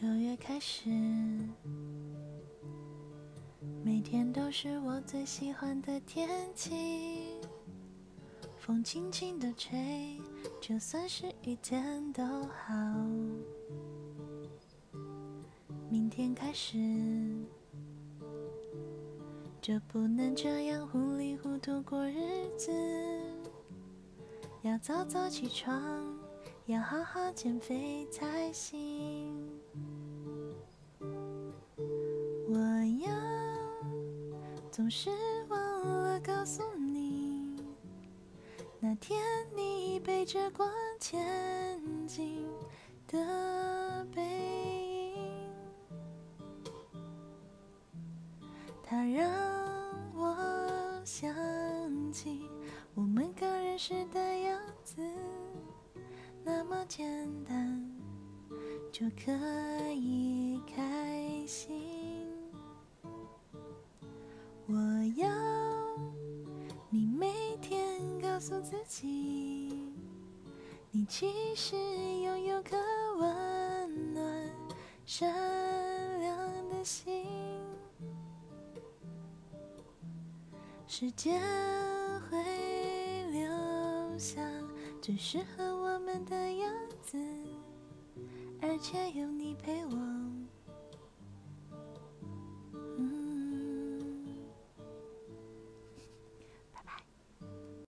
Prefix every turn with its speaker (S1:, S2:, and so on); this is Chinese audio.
S1: 九月开始，每天都是我最喜欢的天气。风轻轻的吹，就算是雨天都好。明天开始，就不能这样糊里糊涂过日子，要早早起床。要好好减肥才行。总是忘了告诉你，那天你背着光前进的背影，它让我想起我们刚认识的样子。那么简单就可以开心。我要你每天告诉自己，你其实拥有颗温暖、善良的心。时间会留下最适合我们的样子，而且有你陪我。